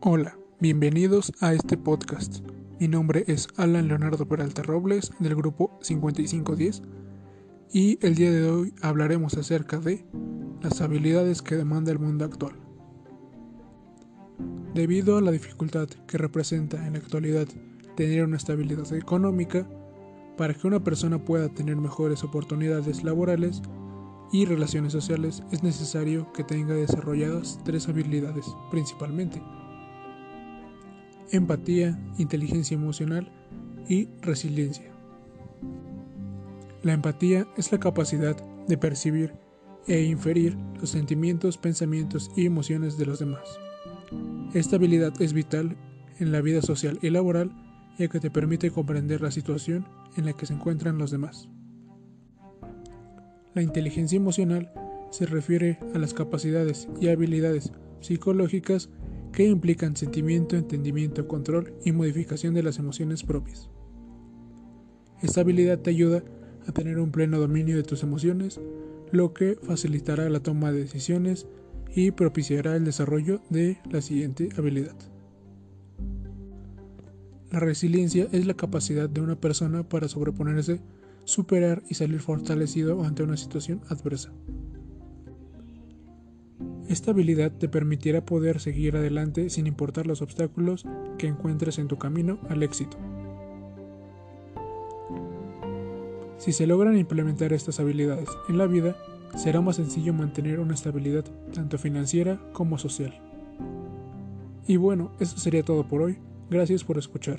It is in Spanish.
Hola, bienvenidos a este podcast. Mi nombre es Alan Leonardo Peralta Robles del grupo 5510 y el día de hoy hablaremos acerca de las habilidades que demanda el mundo actual. Debido a la dificultad que representa en la actualidad tener una estabilidad económica, para que una persona pueda tener mejores oportunidades laborales y relaciones sociales es necesario que tenga desarrolladas tres habilidades principalmente empatía, inteligencia emocional y resiliencia. La empatía es la capacidad de percibir e inferir los sentimientos, pensamientos y emociones de los demás. Esta habilidad es vital en la vida social y laboral ya que te permite comprender la situación en la que se encuentran los demás. La inteligencia emocional se refiere a las capacidades y habilidades psicológicas que implican sentimiento, entendimiento, control y modificación de las emociones propias. Esta habilidad te ayuda a tener un pleno dominio de tus emociones, lo que facilitará la toma de decisiones y propiciará el desarrollo de la siguiente habilidad. La resiliencia es la capacidad de una persona para sobreponerse, superar y salir fortalecido ante una situación adversa. Esta habilidad te permitirá poder seguir adelante sin importar los obstáculos que encuentres en tu camino al éxito. Si se logran implementar estas habilidades en la vida, será más sencillo mantener una estabilidad tanto financiera como social. Y bueno, eso sería todo por hoy. Gracias por escuchar.